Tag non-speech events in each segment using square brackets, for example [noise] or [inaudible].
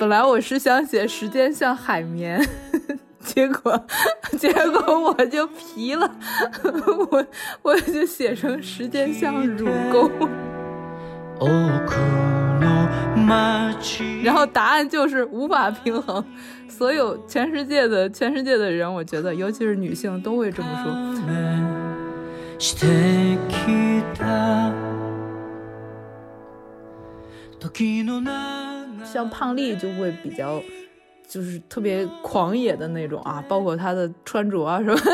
本来我是想写时间像海绵，[laughs] 结果 [laughs] 结果我就皮了，[laughs] 我我就写成时间像乳沟。然后答案就是无法平衡。所有全世界的全世界的人，我觉得，尤其是女性，都会这么说。像胖丽就会比较，就是特别狂野的那种啊，包括她的穿着啊什么。[laughs]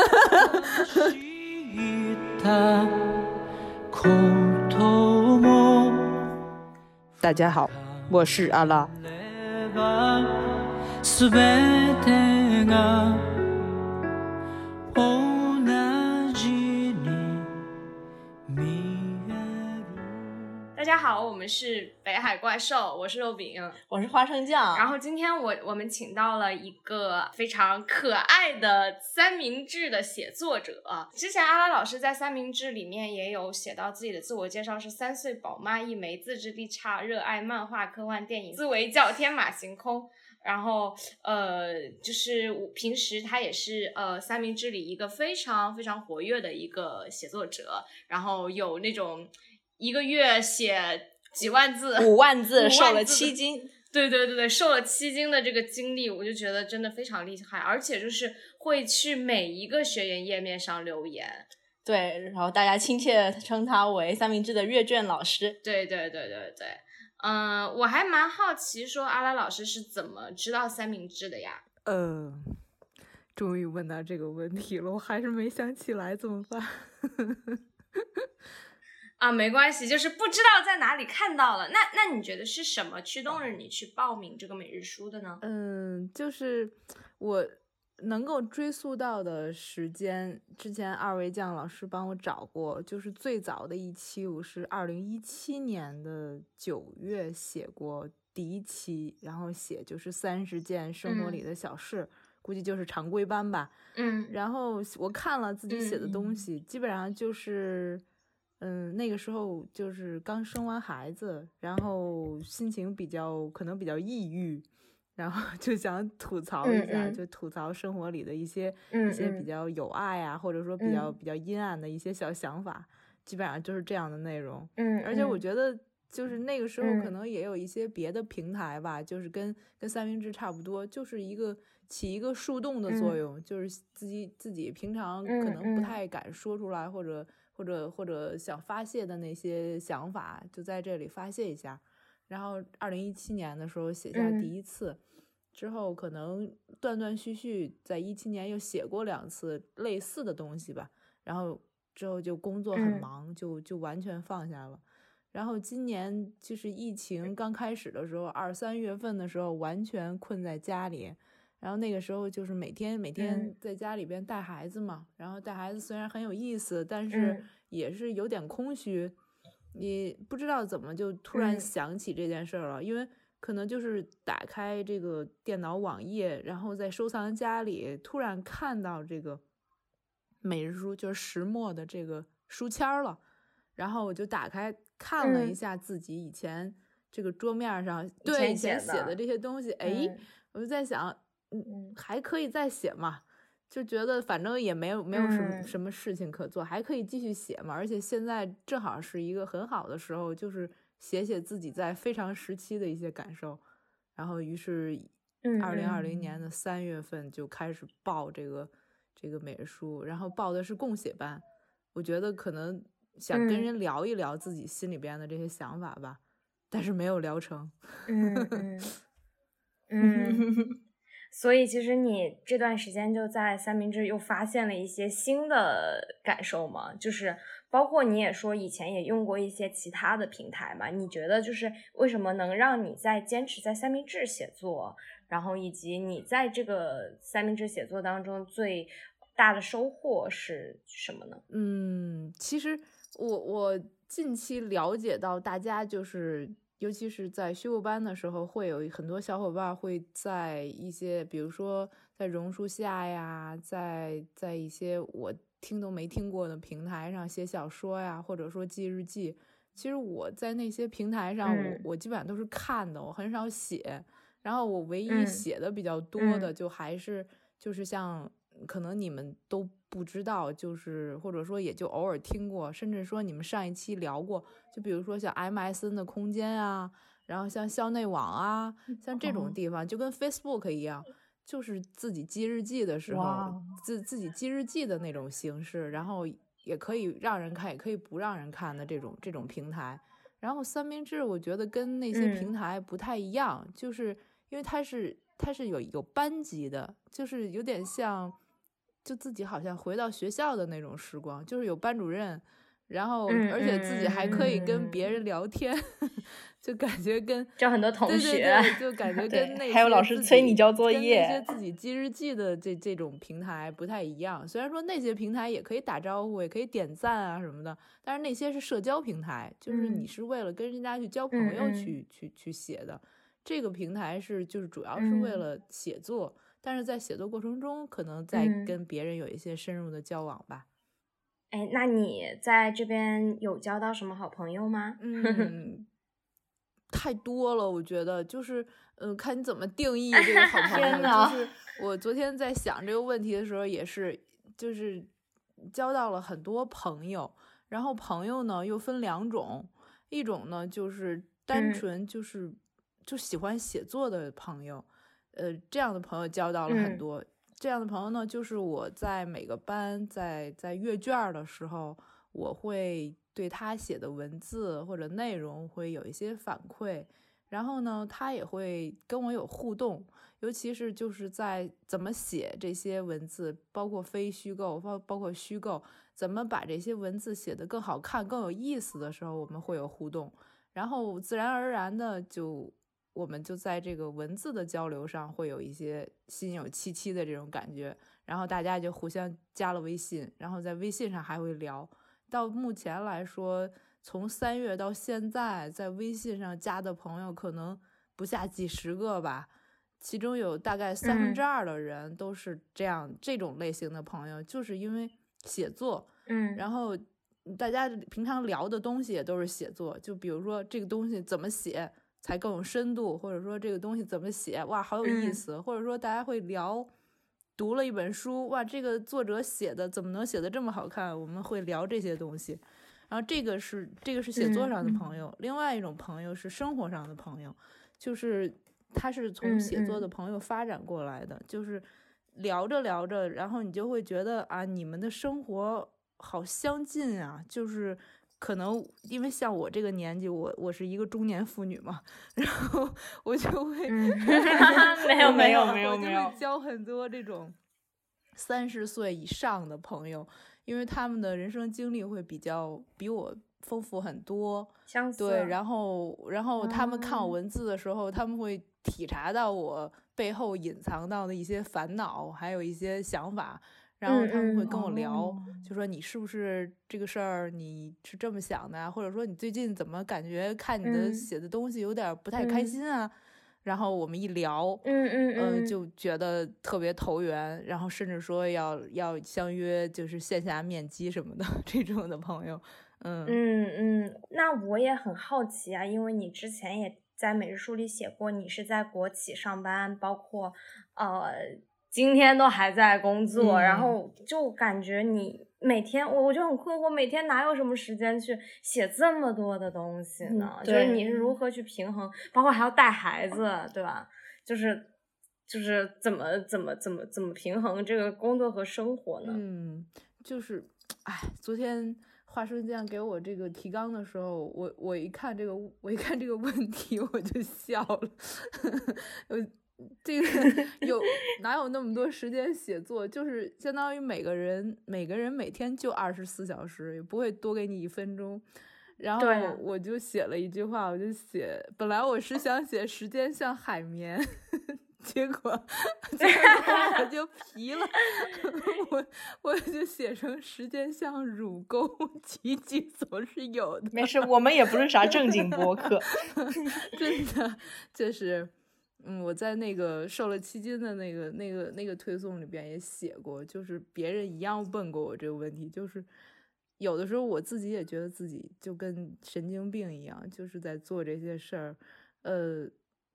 大家好，我是阿拉。大家好，我们是北海怪兽，我是肉饼，我是花生酱。然后今天我我们请到了一个非常可爱的三明治的写作者。之前阿拉老师在三明治里面也有写到自己的自我介绍，是三岁宝妈一枚，自制力差，热爱漫画、科幻电影，思维叫天马行空。然后呃，就是我平时他也是呃三明治里一个非常非常活跃的一个写作者，然后有那种。一个月写几万字，五万字，瘦了七斤。对对对对，瘦了七斤的这个经历，我就觉得真的非常厉害，而且就是会去每一个学员页面上留言。对，然后大家亲切称他为三明治的阅卷老师。对对对对对，嗯，我还蛮好奇，说阿拉老师是怎么知道三明治的呀？呃，终于问到这个问题了，我还是没想起来，怎么办？[laughs] 啊，没关系，就是不知道在哪里看到了。那那你觉得是什么驱动着你去报名这个每日书的呢？嗯，就是我能够追溯到的时间，之前二位酱老师帮我找过，就是最早的一期，我是二零一七年的九月写过第一期，然后写就是三十件生活里的小事，估计就是常规班吧。嗯，然后我看了自己写的东西，基本上就是。嗯，那个时候就是刚生完孩子，然后心情比较可能比较抑郁，然后就想吐槽一下，就吐槽生活里的一些一些比较有爱啊，或者说比较比较阴暗的一些小想法，基本上就是这样的内容。嗯，而且我觉得就是那个时候可能也有一些别的平台吧，就是跟跟三明治差不多，就是一个起一个树洞的作用，就是自己自己平常可能不太敢说出来或者。或者或者想发泄的那些想法，就在这里发泄一下。然后二零一七年的时候写下第一次，之后可能断断续续，在一七年又写过两次类似的东西吧。然后之后就工作很忙，就就完全放下了。然后今年就是疫情刚开始的时候，二三月份的时候，完全困在家里。然后那个时候就是每天每天在家里边带孩子嘛，然后带孩子虽然很有意思，但是也是有点空虚，你不知道怎么就突然想起这件事儿了，因为可能就是打开这个电脑网页，然后在收藏夹里突然看到这个每日书，就是石墨的这个书签了，然后我就打开看了一下自己以前这个桌面上对以前写的这些东西，哎，我就在想。嗯，还可以再写嘛，就觉得反正也没有没有什么什么事情可做，还可以继续写嘛。而且现在正好是一个很好的时候，就是写写自己在非常时期的一些感受。然后于是，二零二零年的三月份就开始报这个这个美术，然后报的是共写班。我觉得可能想跟人聊一聊自己心里边的这些想法吧，但是没有聊成。嗯嗯 [laughs] 嗯。所以其实你这段时间就在三明治又发现了一些新的感受吗？就是包括你也说以前也用过一些其他的平台嘛？你觉得就是为什么能让你在坚持在三明治写作，然后以及你在这个三明治写作当中最大的收获是什么呢？嗯，其实我我近期了解到大家就是。尤其是在修复班的时候，会有很多小伙伴会在一些，比如说在榕树下呀，在在一些我听都没听过的平台上写小说呀，或者说记日记，其实我在那些平台上，我我基本上都是看的，我很少写。然后我唯一写的比较多的，就还是就是像可能你们都不知道，就是或者说也就偶尔听过，甚至说你们上一期聊过，就比如说像 MSN 的空间啊，然后像校内网啊，像这种地方，就跟 Facebook 一样，就是自己记日记的时候，自自己记日记的那种形式，然后。也可以让人看，也可以不让人看的这种这种平台。然后三明治，我觉得跟那些平台不太一样，就是因为它是它是有有班级的，就是有点像，就自己好像回到学校的那种时光，就是有班主任。然后，而且自己还可以跟别人聊天，[laughs] 就感觉跟 [laughs] 交很多同学，[laughs] 就感觉跟那还有老师催你交作业，那些自己记日记的这这种平台不太一样。虽然说那些平台也可以打招呼，也可以点赞啊什么的，但是那些是社交平台，就是你是为了跟人家去交朋友去去去写的。这个平台是就是主要是为了写作，但是在写作过程中，可能在跟别人有一些深入的交往吧。哎，那你在这边有交到什么好朋友吗？嗯，[laughs] 太多了，我觉得就是，嗯，看你怎么定义这个好朋友。就是我昨天在想这个问题的时候，也是，就是交到了很多朋友。然后朋友呢又分两种，一种呢就是单纯就是就喜欢写作的朋友，呃，这样的朋友交到了很多。这样的朋友呢，就是我在每个班在在阅卷的时候，我会对他写的文字或者内容会有一些反馈，然后呢，他也会跟我有互动，尤其是就是在怎么写这些文字，包括非虚构，包包括虚构，怎么把这些文字写得更好看、更有意思的时候，我们会有互动，然后自然而然的就。我们就在这个文字的交流上会有一些心有戚戚的这种感觉，然后大家就互相加了微信，然后在微信上还会聊。到目前来说，从三月到现在，在微信上加的朋友可能不下几十个吧，其中有大概三分之二的人都是这样这种类型的朋友，就是因为写作，嗯，然后大家平常聊的东西也都是写作，就比如说这个东西怎么写。才更有深度，或者说这个东西怎么写，哇，好有意思，或者说大家会聊，读了一本书，哇，这个作者写的怎么能写的这么好看？我们会聊这些东西，然后这个是这个是写作上的朋友，另外一种朋友是生活上的朋友，就是他是从写作的朋友发展过来的，就是聊着聊着，然后你就会觉得啊，你们的生活好相近啊，就是。可能因为像我这个年纪，我我是一个中年妇女嘛，然后 [laughs] [laughs] 我就会没有没有没有没有交很多这种三十岁以上的朋友，因为他们的人生经历会比较比我丰富很多，相似对，然后然后他们看我文字的时候，他们会体察到我背后隐藏到的一些烦恼，还有一些想法。然后他们会跟我聊，就说你是不是这个事儿你是这么想的，或者说你最近怎么感觉看你的写的东西有点不太开心啊？然后我们一聊，嗯嗯嗯，就觉得特别投缘，然后甚至说要要相约就是线下面基什么的 [laughs] 这种的朋友，嗯嗯嗯。那我也很好奇啊，因为你之前也在每日书里写过，你是在国企上班，包括呃。今天都还在工作，然后就感觉你每天，我我就很困惑，每天哪有什么时间去写这么多的东西呢？就是你是如何去平衡，包括还要带孩子，对吧？就是就是怎么怎么怎么怎么平衡这个工作和生活呢？嗯，就是，哎，昨天华生这样给我这个提纲的时候，我我一看这个，我一看这个问题，我就笑了，我。[laughs] 这个有哪有那么多时间写作？就是相当于每个人每个人每天就二十四小时，也不会多给你一分钟。然后我就写了一句话，我就写，本来我是想写时间像海绵，[laughs] 结果结果我就皮了，[laughs] 我我就写成时间像乳沟，奇迹总是有的。没事，我们也不是啥正经播客，[laughs] 真的就是。嗯，我在那个瘦了七斤的那个、那个、那个推送里边也写过，就是别人一样问过我这个问题，就是有的时候我自己也觉得自己就跟神经病一样，就是在做这些事儿。呃，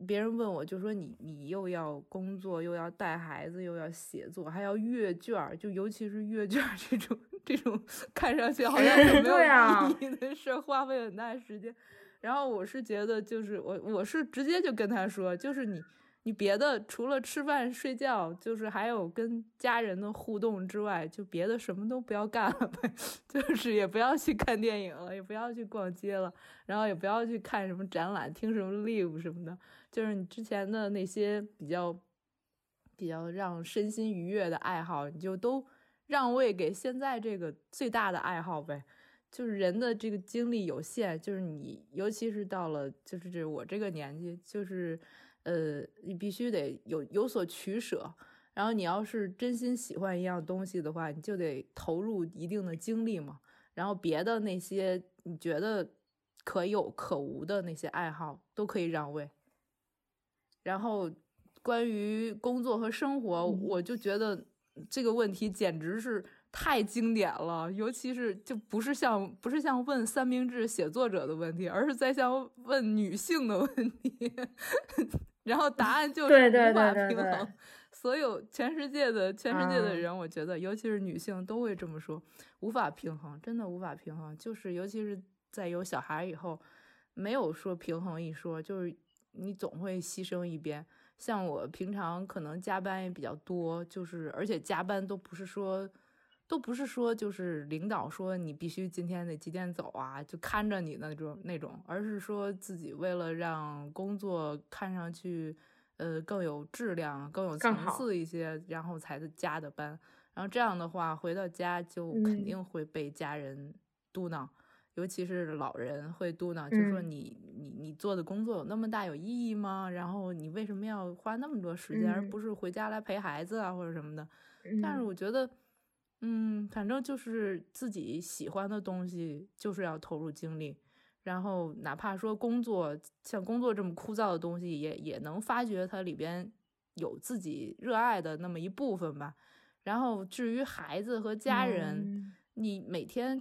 别人问我就说你你又要工作，又要带孩子，又要写作，还要阅卷儿，就尤其是阅卷这种这种看上去好像没有意义的事儿，花费很大时间。然后我是觉得，就是我我是直接就跟他说，就是你。你别的除了吃饭睡觉，就是还有跟家人的互动之外，就别的什么都不要干了呗。[laughs] 就是也不要去看电影了，也不要去逛街了，然后也不要去看什么展览、听什么 live 什么的。就是你之前的那些比较比较让身心愉悦的爱好，你就都让位给现在这个最大的爱好呗。就是人的这个精力有限，就是你尤其是到了就是这我这个年纪，就是。呃，你必须得有有所取舍，然后你要是真心喜欢一样东西的话，你就得投入一定的精力嘛。然后别的那些你觉得可有可无的那些爱好都可以让位。然后关于工作和生活，我就觉得这个问题简直是太经典了，尤其是就不是像不是像问三明治写作者的问题，而是在像问女性的问题。[laughs] 然后答案就是无法平衡，所有全世界的全世界的人，我觉得尤其是女性都会这么说，无法平衡，真的无法平衡。就是尤其是在有小孩以后，没有说平衡一说，就是你总会牺牲一边。像我平常可能加班也比较多，就是而且加班都不是说。都不是说就是领导说你必须今天得几点走啊，就看着你那种那种，而是说自己为了让工作看上去，呃更有质量、更有层次一些，然后才加的班。然后这样的话回到家就肯定会被家人嘟囔，尤其是老人会嘟囔，就说你你你做的工作有那么大有意义吗？然后你为什么要花那么多时间，而不是回家来陪孩子啊或者什么的？但是我觉得。嗯，反正就是自己喜欢的东西，就是要投入精力。然后哪怕说工作像工作这么枯燥的东西，也也能发掘它里边有自己热爱的那么一部分吧。然后至于孩子和家人，你每天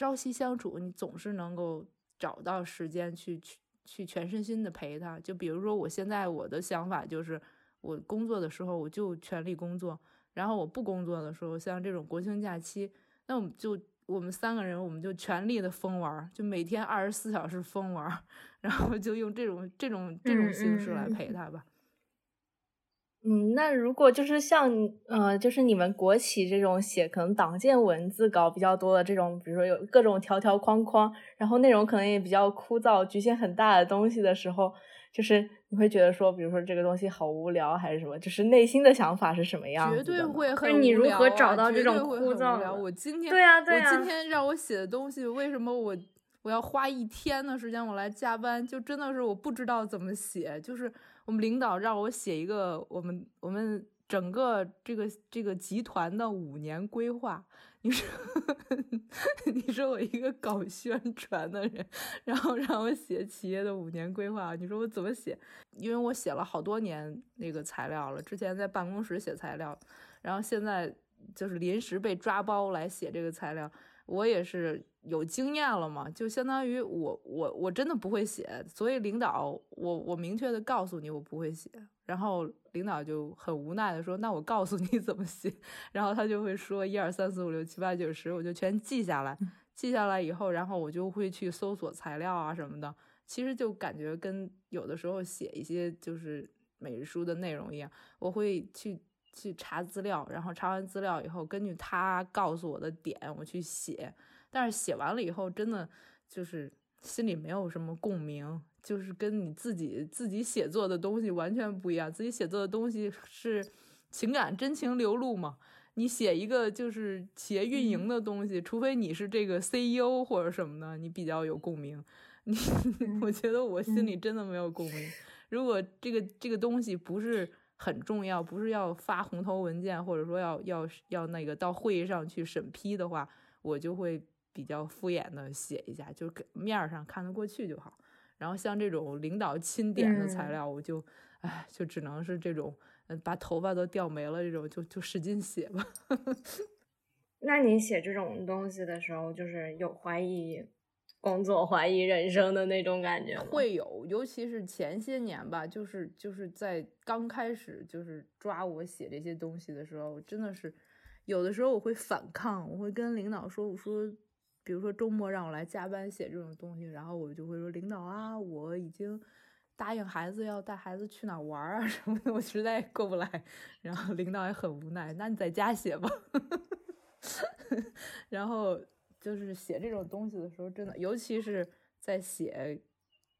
朝夕相处，你总是能够找到时间去去去全身心的陪他。就比如说我现在我的想法就是，我工作的时候我就全力工作。然后我不工作的时候，像这种国庆假期，那我们就我们三个人，我们就全力的疯玩，就每天二十四小时疯玩，[laughs] 然后就用这种这种这种形式来陪他吧。嗯，那如果就是像呃，就是你们国企这种写可能党建文字稿比较多的这种，比如说有各种条条框框，然后内容可能也比较枯燥，局限很大的东西的时候。就是你会觉得说，比如说这个东西好无聊，还是什么？就是内心的想法是什么样？绝对会很无聊。你如何找到这种枯燥？我今天对呀对呀，我今天让我写的东西，为什么我我要花一天的时间我来加班？就真的是我不知道怎么写。就是我们领导让我写一个我们我们整个这个这个集团的五年规划。你说，[laughs] 你说我一个搞宣传的人，然后让我写企业的五年规划，你说我怎么写？因为我写了好多年那个材料了，之前在办公室写材料，然后现在就是临时被抓包来写这个材料，我也是有经验了嘛，就相当于我我我真的不会写，所以领导我我明确的告诉你我不会写。然后领导就很无奈的说：“那我告诉你怎么写。”然后他就会说：“一二三四五六七八九十，我就全记下来。记下来以后，然后我就会去搜索材料啊什么的。其实就感觉跟有的时候写一些就是每日书的内容一样，我会去去查资料，然后查完资料以后，根据他告诉我的点，我去写。但是写完了以后，真的就是心里没有什么共鸣。”就是跟你自己自己写作的东西完全不一样，自己写作的东西是情感真情流露嘛。你写一个就是企业运营的东西，除非你是这个 CEO 或者什么的，你比较有共鸣。你 [laughs] 我觉得我心里真的没有共鸣。如果这个这个东西不是很重要，不是要发红头文件，或者说要要要那个到会议上去审批的话，我就会比较敷衍的写一下，就面儿上看得过去就好。然后像这种领导钦点的材料，我就，哎，就只能是这种，嗯，把头发都掉没了这种，就就使劲写吧。[laughs] 那你写这种东西的时候，就是有怀疑工作、怀疑人生的那种感觉？会有，尤其是前些年吧，就是就是在刚开始就是抓我写这些东西的时候，真的是有的时候我会反抗，我会跟领导说，我说，比如说周末让我来加班写这种东西，然后我就会说，领导啊，我已经答应孩子要带孩子去哪玩啊什么的，我实在过不来，然后领导也很无奈，那你在家写吧。[laughs] 然后就是写这种东西的时候，真的，尤其是在写，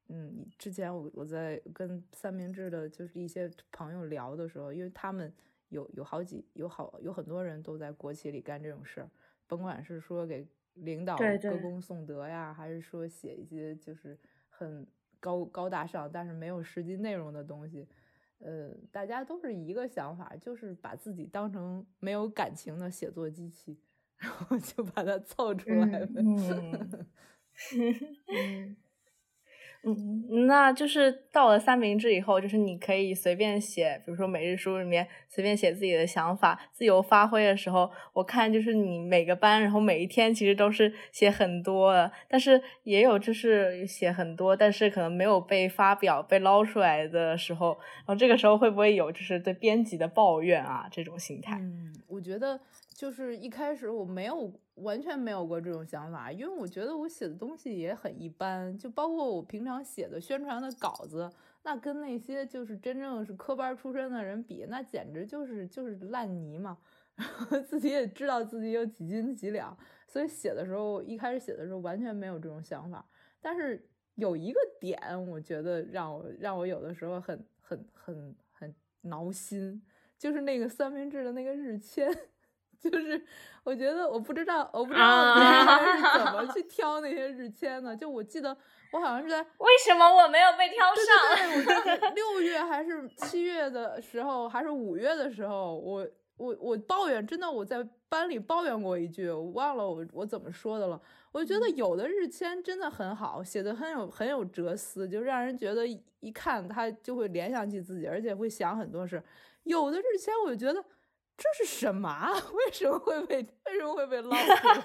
嗯，之前我我在跟三明治的，就是一些朋友聊的时候，因为他们有有好几有好有很多人都在国企里干这种事儿，甭管是说给领导歌功颂德呀，还是说写一些就是很高高大上但是没有实际内容的东西，呃，大家都是一个想法，就是把自己当成没有感情的写作机器。然后就把它凑出来了。[laughs] 嗯，嗯，那就是到了三明治以后，就是你可以随便写，比如说每日书里面随便写自己的想法，自由发挥的时候，我看就是你每个班，然后每一天其实都是写很多的，但是也有就是写很多，但是可能没有被发表、被捞出来的时候，然后这个时候会不会有就是对编辑的抱怨啊这种心态？嗯，我觉得。就是一开始我没有完全没有过这种想法，因为我觉得我写的东西也很一般，就包括我平常写的宣传的稿子，那跟那些就是真正是科班出身的人比，那简直就是就是烂泥嘛。[laughs] 然后自己也知道自己有几斤几两，所以写的时候一开始写的时候完全没有这种想法。但是有一个点，我觉得让我让我有的时候很很很很挠心，就是那个三明治的那个日签。就是我觉得我不知道，我不知道别人是怎么去 [laughs] 挑那些日签的。就我记得我好像是在为什么我没有被挑上？对对对，我 [laughs] 六月还是七月的时候，还是五月的时候，我我我抱怨，真的我在班里抱怨过一句，我忘了我我怎么说的了。我觉得有的日签真的很好，写的很有很有哲思，就让人觉得一看他就会联想起自己，而且会想很多事。有的日签我就觉得。这是什么？[laughs] 为什么会被为什么会被捞出来？[laughs]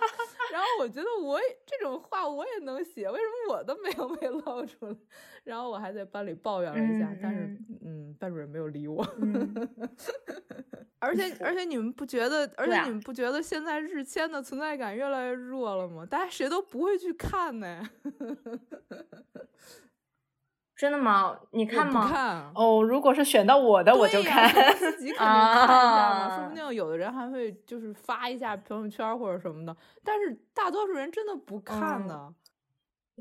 然后我觉得我也这种话我也能写，为什么我都没有被捞出来？然后我还在班里抱怨了一下，但是嗯，班主任没有理我。[laughs] 而且而且你们不觉得？而且你们不觉得现在日签的存在感越来越弱了吗？大家谁都不会去看呢。真的吗？你看吗？看哦，如果是选到我的，我就看。自己肯定看一下嘛，说不定有的人还会就是发一下朋友圈或者什么的。但是大多数人真的不看的。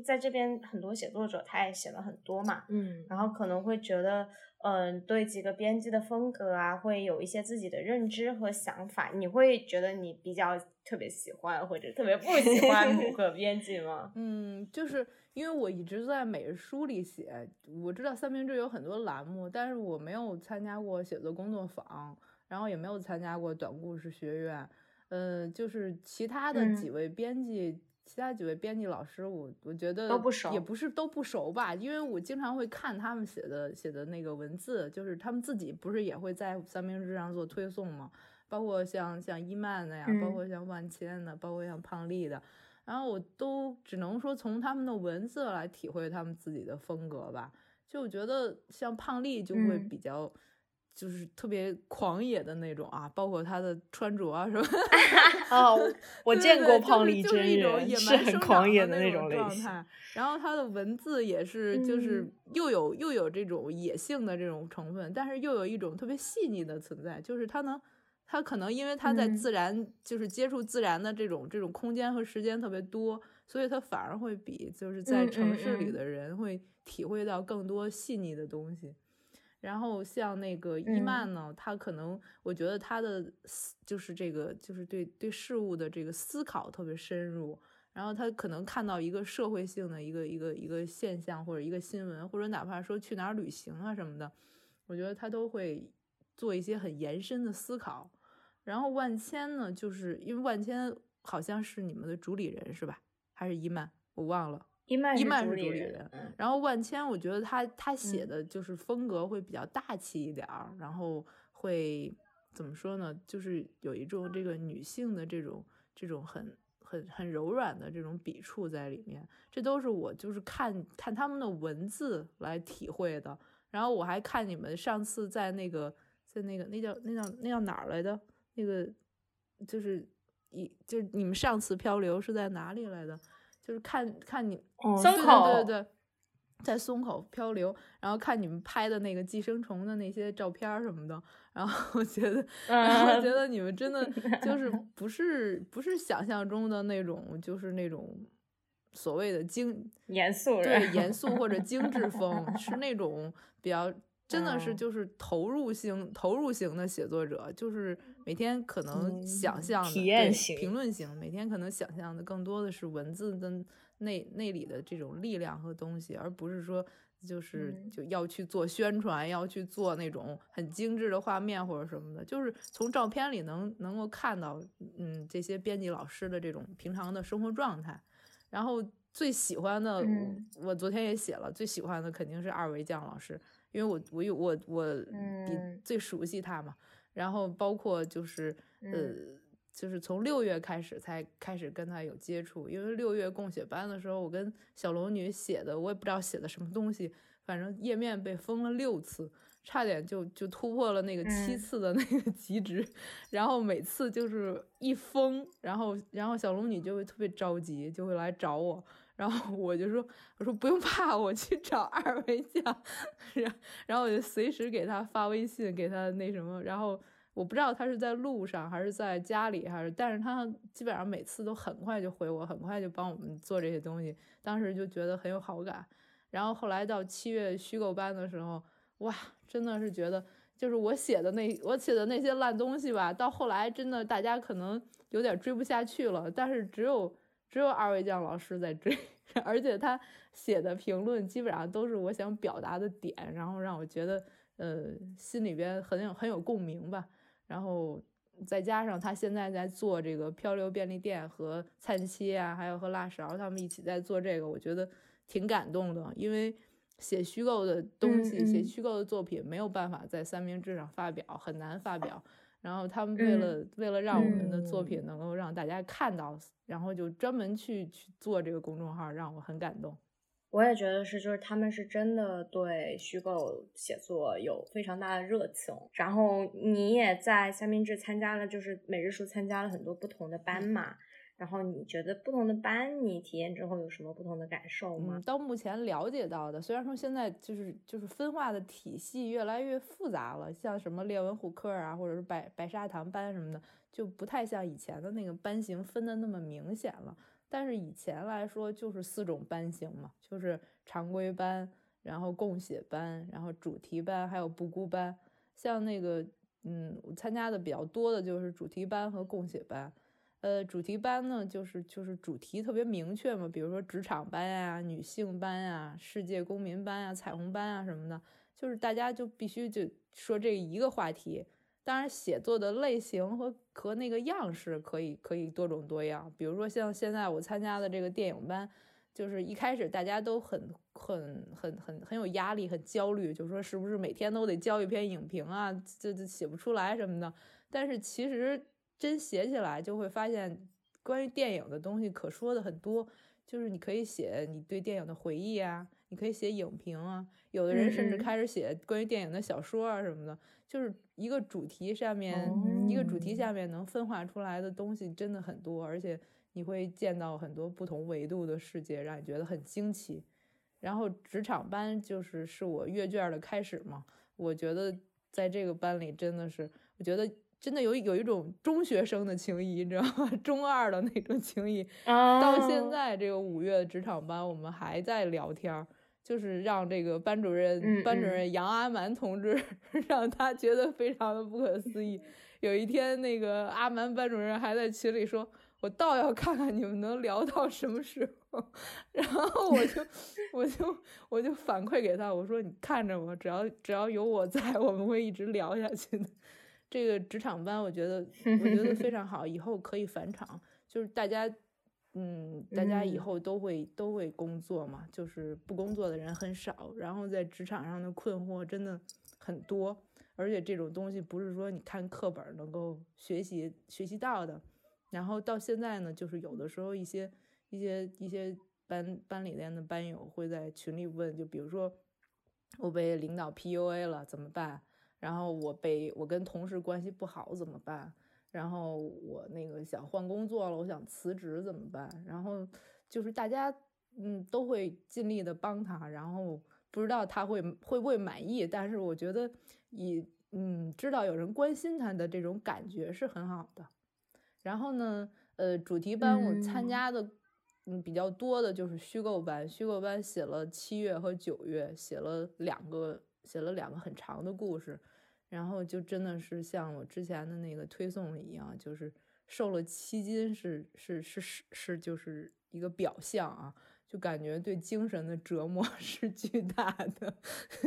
在这边，很多写作者他也写了很多嘛，嗯，然后可能会觉得，嗯，对几个编辑的风格啊，会有一些自己的认知和想法。你会觉得你比较特别喜欢或者特别不喜欢某 [laughs] 个编辑吗？嗯，就是。因为我一直在每日书里写，我知道三明治有很多栏目，但是我没有参加过写作工作坊，然后也没有参加过短故事学院，呃，就是其他的几位编辑，其他几位编辑老师，我我觉得都不熟，也不是都不熟吧，因为我经常会看他们写的写的那个文字，就是他们自己不是也会在三明治上做推送吗？包括像像伊曼的呀，包括像万千的，包括像胖丽的。然后我都只能说从他们的文字来体会他们自己的风格吧。就我觉得像胖丽就会比较，就是特别狂野的那种啊，包括她的穿着啊什么。[laughs] 哦，[laughs] 我见过胖丽真人，是很狂野的那种状态。然后她的文字也是，就是又有又有这种野性的这种成分，但是又有一种特别细腻的存在，就是她能。他可能因为他在自然，就是接触自然的这种这种空间和时间特别多，所以他反而会比就是在城市里的人会体会到更多细腻的东西。然后像那个伊曼呢，他可能我觉得他的就是这个就是对对事物的这个思考特别深入。然后他可能看到一个社会性的一个一个一个现象或者一个新闻，或者哪怕说去哪儿旅行啊什么的，我觉得他都会。做一些很延伸的思考，然后万千呢，就是因为万千好像是你们的主理人是吧？还是伊曼？我忘了。伊曼伊曼是主理人。然后万千，我觉得他他写的就是风格会比较大气一点儿，然后会怎么说呢？就是有一种这个女性的这种这种很很很柔软的这种笔触在里面，这都是我就是看看他们的文字来体会的。然后我还看你们上次在那个在那个那叫那叫那叫哪儿来的？那个就是一就是你们上次漂流是在哪里来的？就是看看你松口对对对，在松口漂流，然后看你们拍的那个寄生虫的那些照片什么的，然后我觉得，[laughs] 然后觉得你们真的 [laughs] 就是不是不是想象中的那种，就是那种所谓的精严肃对严肃或者精致风，[laughs] 是那种比较。真的是就是投入型投入型的写作者，就是每天可能想象的体验型评论型，每天可能想象的更多的是文字的内内里的这种力量和东西，而不是说就是就要去做宣传，要去做那种很精致的画面或者什么的，就是从照片里能能够看到，嗯，这些编辑老师的这种平常的生活状态。然后最喜欢的，我昨天也写了，最喜欢的肯定是二维酱老师。因为我我有我我比最熟悉他嘛，然后包括就是呃，就是从六月开始才开始跟他有接触，因为六月供血班的时候，我跟小龙女写的，我也不知道写的什么东西，反正页面被封了六次，差点就就突破了那个七次的那个极值，然后每次就是一封，然后然后小龙女就会特别着急，就会来找我。然后我就说，我说不用怕，我去找二维酱，然然后我就随时给他发微信，给他那什么。然后我不知道他是在路上还是在家里，还是，但是他基本上每次都很快就回我，很快就帮我们做这些东西。当时就觉得很有好感。然后后来到七月虚构班的时候，哇，真的是觉得，就是我写的那我写的那些烂东西吧，到后来真的大家可能有点追不下去了，但是只有。只有二位酱老师在追，[laughs] 而且他写的评论基本上都是我想表达的点，然后让我觉得呃心里边很有很有共鸣吧。然后再加上他现在在做这个漂流便利店和灿七啊，还有和辣勺他们一起在做这个，我觉得挺感动的。因为写虚构的东西，写虚构的作品没有办法在三明治上发表，很难发表。然后他们为了为了让我们的作品能够让大家看到，然后就专门去去做这个公众号，让我很感动。我也觉得是，就是他们是真的对虚构写作有非常大的热情。然后你也在三明治参加了，就是每日书参加了很多不同的班嘛。然后你觉得不同的班，你体验之后有什么不同的感受吗？到目前了解到的，虽然说现在就是就是分化的体系越来越复杂了，像什么列文虎克啊，或者是白白砂糖班什么的，就不太像以前的那个班型分的那么明显了。但是以前来说就是四种班型嘛，就是常规班，然后共写班，然后主题班，还有不孤班。像那个嗯，我参加的比较多的就是主题班和共写班。呃，主题班呢，就是就是主题特别明确嘛，比如说职场班呀、女性班呀、世界公民班呀、彩虹班啊什么的，就是大家就必须就说这一个话题。当然，写作的类型和和那个样式可以可以多种多样。比如说像现在我参加的这个电影班，就是一开始大家都很很很很很有压力、很焦虑，就说是不是每天都得交一篇影评啊，这这写不出来什么的。但是其实。真写起来就会发现，关于电影的东西可说的很多。就是你可以写你对电影的回忆啊，你可以写影评啊，有的人甚至开始写关于电影的小说啊什么的。就是一个主题上面，一个主题下面能分化出来的东西真的很多，而且你会见到很多不同维度的世界，让你觉得很惊奇。然后职场班就是是我阅卷的开始嘛，我觉得在这个班里真的是，我觉得。真的有有一种中学生的情谊，你知道吗？[laughs] 中二的那种情谊。到现在这个五月的职场班，我们还在聊天，就是让这个班主任班主任杨阿蛮同志，[laughs] 让他觉得非常的不可思议。有一天，那个阿蛮班主任还在群里说：“我倒要看看你们能聊到什么时候。[laughs] ”然后我就我就我就反馈给他，我说：“你看着我，只要只要有我在，我们会一直聊下去的。”这个职场班，我觉得 [laughs] 我觉得非常好，以后可以返场。就是大家，嗯，大家以后都会都会工作嘛，就是不工作的人很少，然后在职场上的困惑真的很多，而且这种东西不是说你看课本能够学习学习到的。然后到现在呢，就是有的时候一些一些一些班班里边的班友会在群里问，就比如说我被领导 PUA 了怎么办？然后我被我跟同事关系不好怎么办？然后我那个想换工作了，我想辞职怎么办？然后就是大家嗯都会尽力的帮他，然后不知道他会会不会满意，但是我觉得以嗯知道有人关心他的这种感觉是很好的。然后呢，呃，主题班我参加的嗯比较多的就是虚构班，虚构班写了七月和九月，写了两个写了两个很长的故事。然后就真的是像我之前的那个推送一样，就是瘦了七斤是是是是是就是一个表象啊，就感觉对精神的折磨 [laughs] 是巨大的，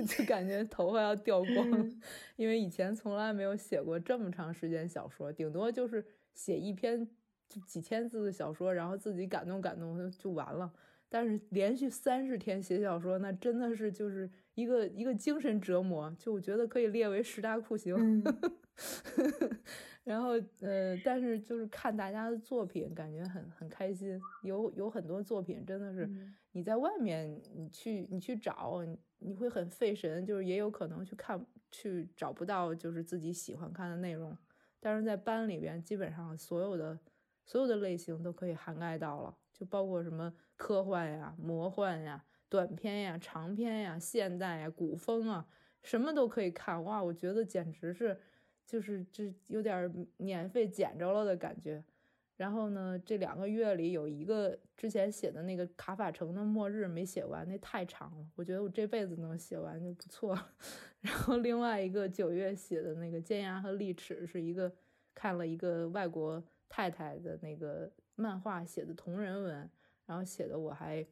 就感觉头发要掉光，[laughs] 因为以前从来没有写过这么长时间小说，顶多就是写一篇就几千字的小说，然后自己感动感动就完了。但是连续三十天写小说，那真的是就是一个一个精神折磨，就我觉得可以列为十大酷刑。[laughs] 然后呃，但是就是看大家的作品，感觉很很开心。有有很多作品真的是你在外面你去你去找，你会很费神，就是也有可能去看去找不到就是自己喜欢看的内容。但是在班里边，基本上所有的所有的类型都可以涵盖到了，就包括什么。科幻呀，魔幻呀，短片呀，长篇呀，现代呀，古风啊，什么都可以看哇！我觉得简直是，就是这有点免费捡着了的感觉。然后呢，这两个月里有一个之前写的那个卡法城的末日没写完，那太长了，我觉得我这辈子能写完就不错了。[laughs] 然后另外一个九月写的那个尖牙和利齿是一个看了一个外国太太的那个漫画写的同人文。然后写的我还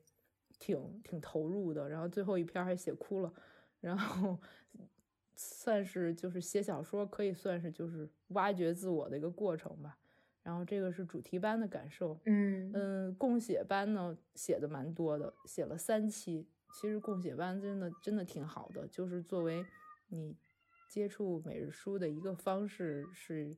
挺挺投入的，然后最后一篇还写哭了，然后 [laughs] 算是就是写小说可以算是就是挖掘自我的一个过程吧。然后这个是主题班的感受，嗯嗯，共写班呢写的蛮多的，写了三期。其实共写班真的真的挺好的，就是作为你接触每日书的一个方式，是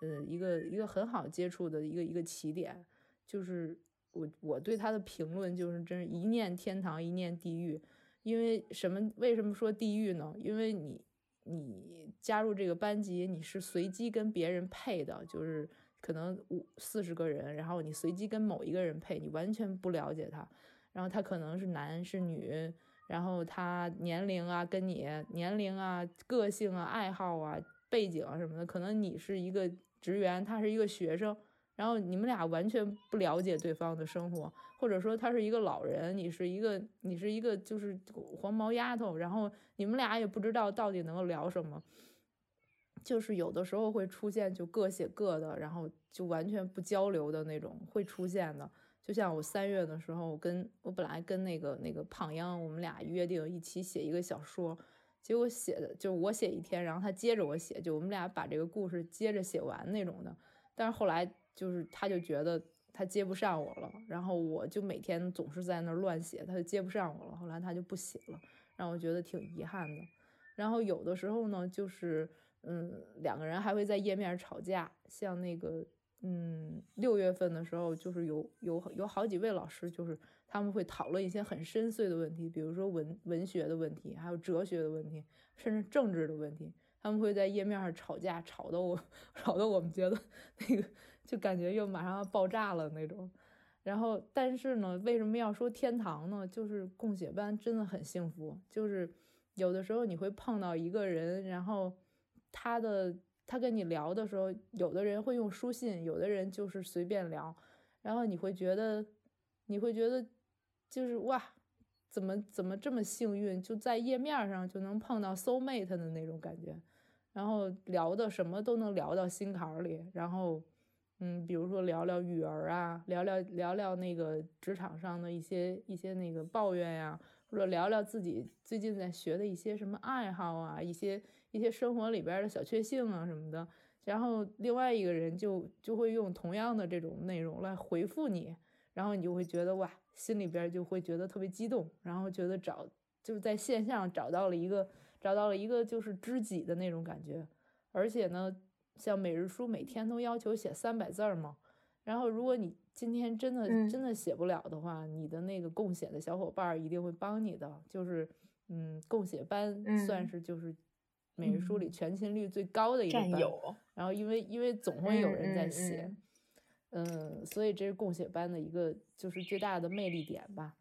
呃一个一个很好接触的一个一个起点，就是。我我对他的评论就是真是一念天堂一念地狱，因为什么？为什么说地狱呢？因为你你加入这个班级，你是随机跟别人配的，就是可能五四十个人，然后你随机跟某一个人配，你完全不了解他，然后他可能是男是女，然后他年龄啊跟你年龄啊、个性啊、爱好啊、背景啊什么的，可能你是一个职员，他是一个学生。然后你们俩完全不了解对方的生活，或者说他是一个老人，你是一个你是一个就是黄毛丫头，然后你们俩也不知道到底能够聊什么，就是有的时候会出现就各写各的，然后就完全不交流的那种会出现的。就像我三月的时候，我跟我本来跟那个那个胖央，我们俩约定一起写一个小说，结果写的就我写一天，然后他接着我写，就我们俩把这个故事接着写完那种的。但是后来。就是他就觉得他接不上我了，然后我就每天总是在那乱写，他就接不上我了。后来他就不写了，让我觉得挺遗憾的。然后有的时候呢，就是嗯，两个人还会在页面吵架。像那个嗯，六月份的时候，就是有有有好几位老师，就是他们会讨论一些很深邃的问题，比如说文文学的问题，还有哲学的问题，甚至政治的问题。他们会在页面上吵架，吵得我 [laughs] 吵得我们觉得那个。就感觉又马上要爆炸了那种，然后但是呢，为什么要说天堂呢？就是供血班真的很幸福，就是有的时候你会碰到一个人，然后他的他跟你聊的时候，有的人会用书信，有的人就是随便聊，然后你会觉得你会觉得就是哇，怎么怎么这么幸运，就在页面上就能碰到 soul mate 的那种感觉，然后聊的什么都能聊到心坎里，然后。嗯，比如说聊聊育儿啊，聊聊聊聊那个职场上的一些一些那个抱怨呀，或者聊聊自己最近在学的一些什么爱好啊，一些一些生活里边的小确幸啊什么的。然后另外一个人就就会用同样的这种内容来回复你，然后你就会觉得哇，心里边就会觉得特别激动，然后觉得找就是在线上找到了一个找到了一个就是知己的那种感觉，而且呢。像每日书每天都要求写三百字儿嘛，然后如果你今天真的真的写不了的话，你的那个共写的小伙伴一定会帮你的，就是嗯，共写班算是就是每日书里全勤率最高的一个班。然后因为因为总会有人在写，嗯，所以这是共写班的一个就是最大的魅力点吧。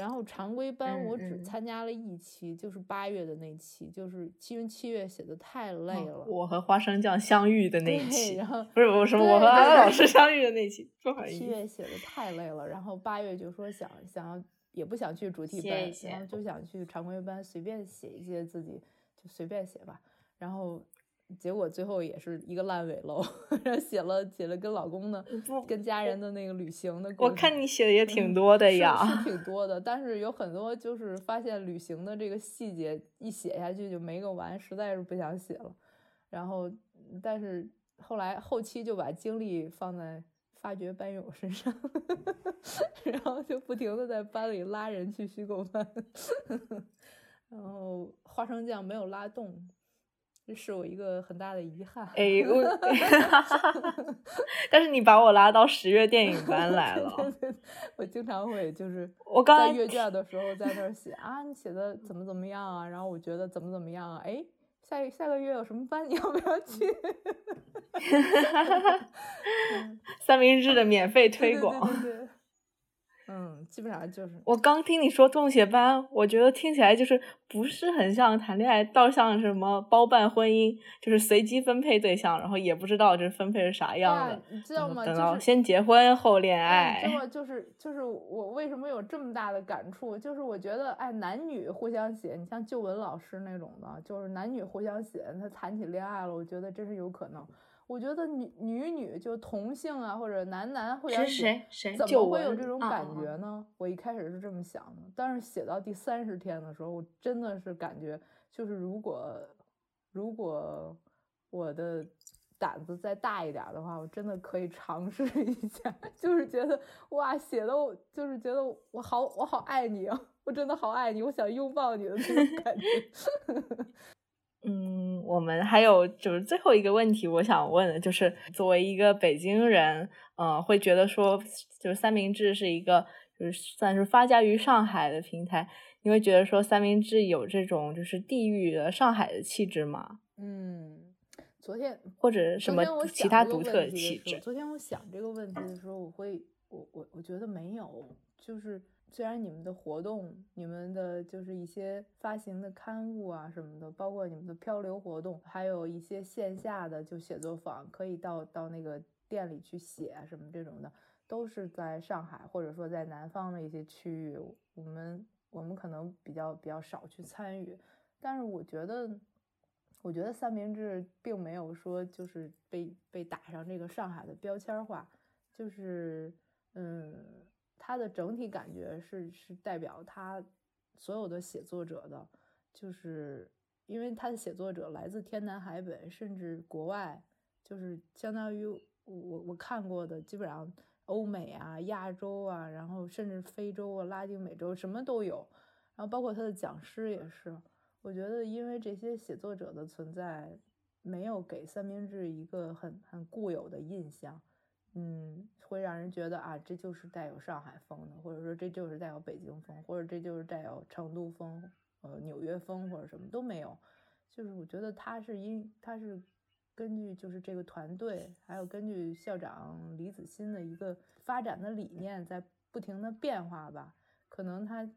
然后常规班我只参加了一期，就是八月的那期，就是因为七月写的太累了。我和花生酱相遇的那一期，然后不是我什么，我和安老师相遇的那期，不好意思。七月写的太累了，然后八月就说想想要，也不想去主题班，然后就想去常规班随便写一些自己就随便写吧，然后。结果最后也是一个烂尾楼，然后写了写了跟老公的、跟家人的那个旅行的。我看你写的也挺多的呀，是 [laughs] 挺多的，但是有很多就是发现旅行的这个细节一写下去就没个完，实在是不想写了。然后，但是后来后期就把精力放在发掘班友身上，[laughs] 然后就不停的在班里拉人去虚构班，[laughs] 然后花生酱没有拉动。这是我一个很大的遗憾。哎，我，但是你把我拉到十月电影班来了。我经常会就是我刚在阅卷的时候在那儿写啊，你写的怎么怎么样啊？然后我觉得怎么怎么样啊？哎，下下个月有什么班？[laughs] 你要不要去？[laughs] 三明治的免费推广。嗯，基本上就是我刚听你说中写班，我觉得听起来就是不是很像谈恋爱，倒像什么包办婚姻，就是随机分配对象，然后也不知道这分配是啥样的。你知道吗？等到先结婚后恋爱。知道就是就是我为什么有这么大的感触？就是我觉得哎，男女互相写，你像旧文老师那种的，就是男女互相写，他谈起恋爱了，我觉得这是有可能。我觉得女女女就同性啊，或者男男或者谁谁怎么会有这种感觉呢？我一开始是这么想的，但是写到第三十天的时候，我真的是感觉，就是如果如果我的胆子再大一点的话，我真的可以尝试一下。[laughs] 就是觉得哇，写的我就是觉得我好我好爱你啊，我真的好爱你，我想拥抱你的那种感觉。[laughs] 嗯，我们还有就是最后一个问题，我想问的就是，作为一个北京人，嗯，会觉得说，就是三明治是一个就是算是发家于上海的平台，你会觉得说三明治有这种就是地域的上海的气质吗？嗯，昨天或者什么其他独特的气质？昨天我想这个问题的时候，我会我我我觉得没有，就是。虽然你们的活动、你们的就是一些发行的刊物啊什么的，包括你们的漂流活动，还有一些线下的就写作坊，可以到到那个店里去写什么这种的，都是在上海或者说在南方的一些区域，我们我们可能比较比较少去参与。但是我觉得，我觉得三明治并没有说就是被被打上这个上海的标签化，就是嗯。它的整体感觉是是代表他所有的写作者的，就是因为他的写作者来自天南海北，甚至国外，就是相当于我我看过的基本上欧美啊、亚洲啊，然后甚至非洲啊、拉丁美洲什么都有，然后包括他的讲师也是。我觉得因为这些写作者的存在，没有给三明治一个很很固有的印象。嗯，会让人觉得啊，这就是带有上海风的，或者说这就是带有北京风，或者这就是带有成都风，呃，纽约风或者什么都没有。就是我觉得他是因他是根据就是这个团队，还有根据校长李子欣的一个发展的理念在不停的变化吧。可能他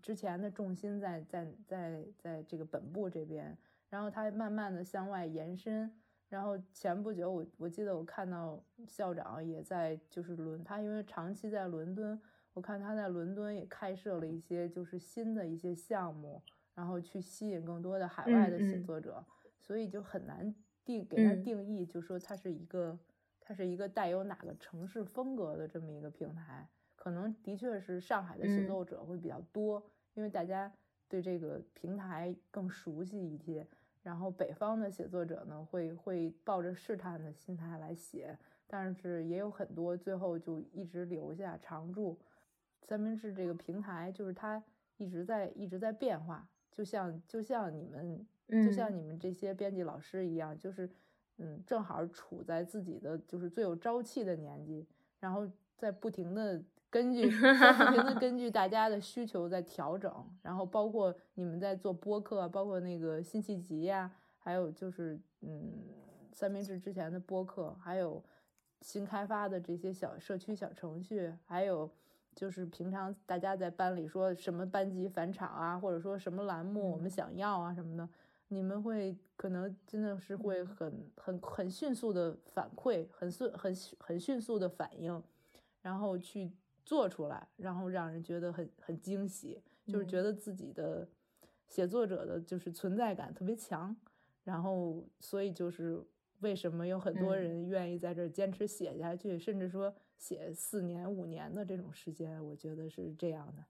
之前的重心在在在在这个本部这边，然后他慢慢的向外延伸。然后前不久，我我记得我看到校长也在就是伦，他因为长期在伦敦，我看他在伦敦也开设了一些就是新的一些项目，然后去吸引更多的海外的写作者，所以就很难定给他定义，就说他是一个他是一个带有哪个城市风格的这么一个平台，可能的确是上海的写作者会比较多，因为大家对这个平台更熟悉一些。然后北方的写作者呢，会会抱着试探的心态来写，但是也有很多最后就一直留下常驻。三明治这个平台就是它一直在一直在变化，就像就像你们就像你们这些编辑老师一样，就是嗯，正好处在自己的就是最有朝气的年纪，然后在不停的根据在不停的根据大家的需求在调整，然后包括你们在做播客，包括那个辛弃疾呀，还有就是嗯三明治之前的播客，还有新开发的这些小社区小程序，还有就是平常大家在班里说什么班级返场啊，或者说什么栏目我们想要啊什么的。你们会可能真的是会很很很迅速的反馈，很迅很很迅速的反应，然后去做出来，然后让人觉得很很惊喜，就是觉得自己的写作者的就是存在感特别强，然后所以就是为什么有很多人愿意在这坚持写下去，甚至说写四年五年的这种时间，我觉得是这样的。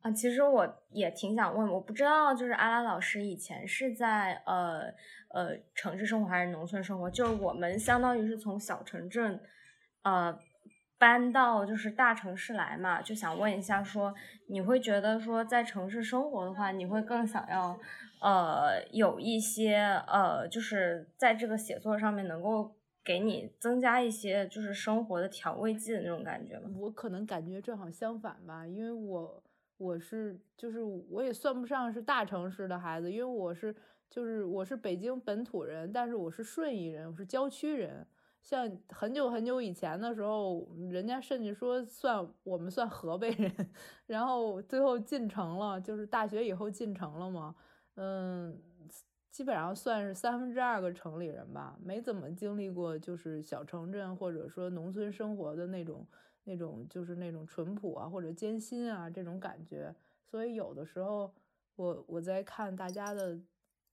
啊，其实我也挺想问，我不知道，就是阿拉老师以前是在呃呃城市生活还是农村生活？就是我们相当于是从小城镇呃搬到就是大城市来嘛，就想问一下，说你会觉得说在城市生活的话，你会更想要呃有一些呃就是在这个写作上面能够给你增加一些就是生活的调味剂的那种感觉吗？我可能感觉正好相反吧，因为我。我是就是我也算不上是大城市的孩子，因为我是就是我是北京本土人，但是我是顺义人，我是郊区人。像很久很久以前的时候，人家甚至说算我们算河北人，然后最后进城了，就是大学以后进城了嘛。嗯，基本上算是三分之二个城里人吧，没怎么经历过就是小城镇或者说农村生活的那种。那种就是那种淳朴啊，或者艰辛啊这种感觉，所以有的时候我我在看大家的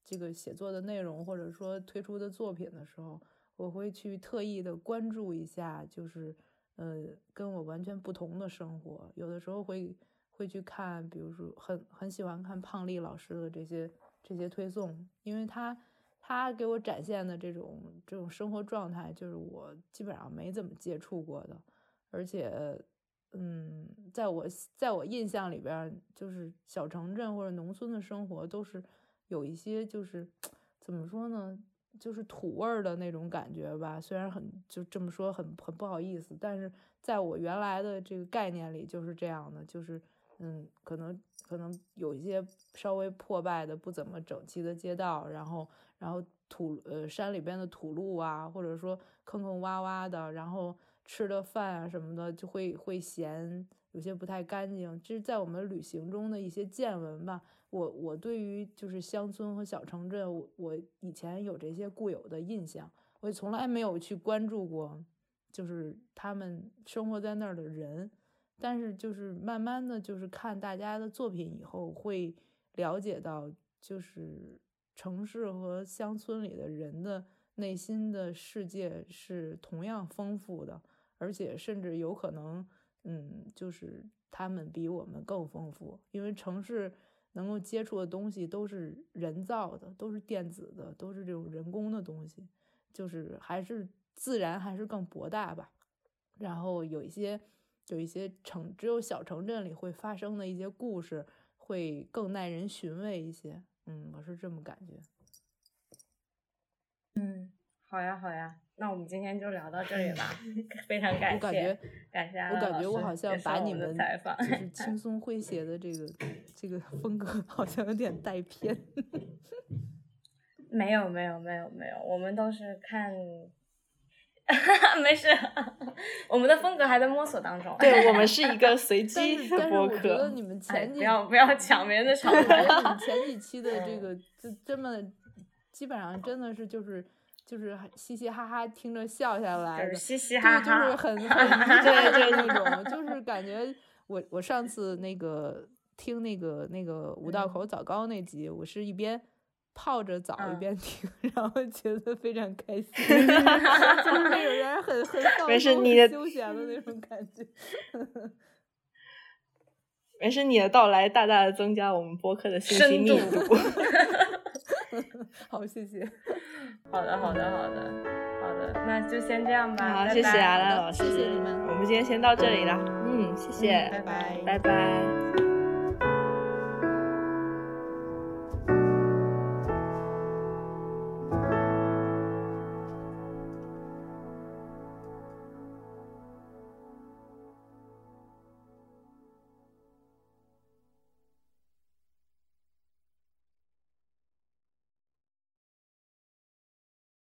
这个写作的内容，或者说推出的作品的时候，我会去特意的关注一下，就是呃跟我完全不同的生活。有的时候会会去看，比如说很很喜欢看胖丽老师的这些这些推送，因为他他给我展现的这种这种生活状态，就是我基本上没怎么接触过的。而且，嗯，在我在我印象里边，就是小城镇或者农村的生活都是有一些就是怎么说呢，就是土味儿的那种感觉吧。虽然很就这么说很很不好意思，但是在我原来的这个概念里就是这样的，就是嗯，可能可能有一些稍微破败的、不怎么整齐的街道，然后然后土呃山里边的土路啊，或者说坑坑洼洼的，然后。吃的饭啊什么的就会会嫌有些不太干净，这是在我们旅行中的一些见闻吧。我我对于就是乡村和小城镇，我我以前有这些固有的印象，我也从来没有去关注过，就是他们生活在那儿的人。但是就是慢慢的就是看大家的作品以后，会了解到，就是城市和乡村里的人的内心的世界是同样丰富的。而且甚至有可能，嗯，就是他们比我们更丰富，因为城市能够接触的东西都是人造的，都是电子的，都是这种人工的东西，就是还是自然还是更博大吧。然后有一些有一些城，只有小城镇里会发生的一些故事，会更耐人寻味一些。嗯，我是这么感觉。嗯，好呀，好呀。那我们今天就聊到这里吧，[laughs] 非常感谢，感谢我感觉我好像把你们采访就是 [laughs] 轻松诙谐的这个这个风格 [laughs] 好像有点带偏。没有没有没有没有，我们都是看，没事，我们的风格还在摸索当中。对我们是一个随机播客。觉得你们前几不要不要抢别人的场。我觉得你们前几期的这个就这么基本上真的是就是。就是嘻嘻哈哈听着笑下来的，嘻嘻哈哈，就是很 [laughs] 很对对那种，就是感觉我我上次那个听那个那个五道口枣糕那集，我是一边泡着澡一边听，然后觉得非常开心，[laughs] 就是那种让人很很放松、休闲的那种感觉。[laughs] 没事，你的到来大大的增加我们播客的信息密度。好，谢谢。好的，好的，好的，好的，那就先这样吧。好，谢谢阿拉老师，谢谢你们。我们今天先到这里了。嗯，谢谢，拜拜，拜拜。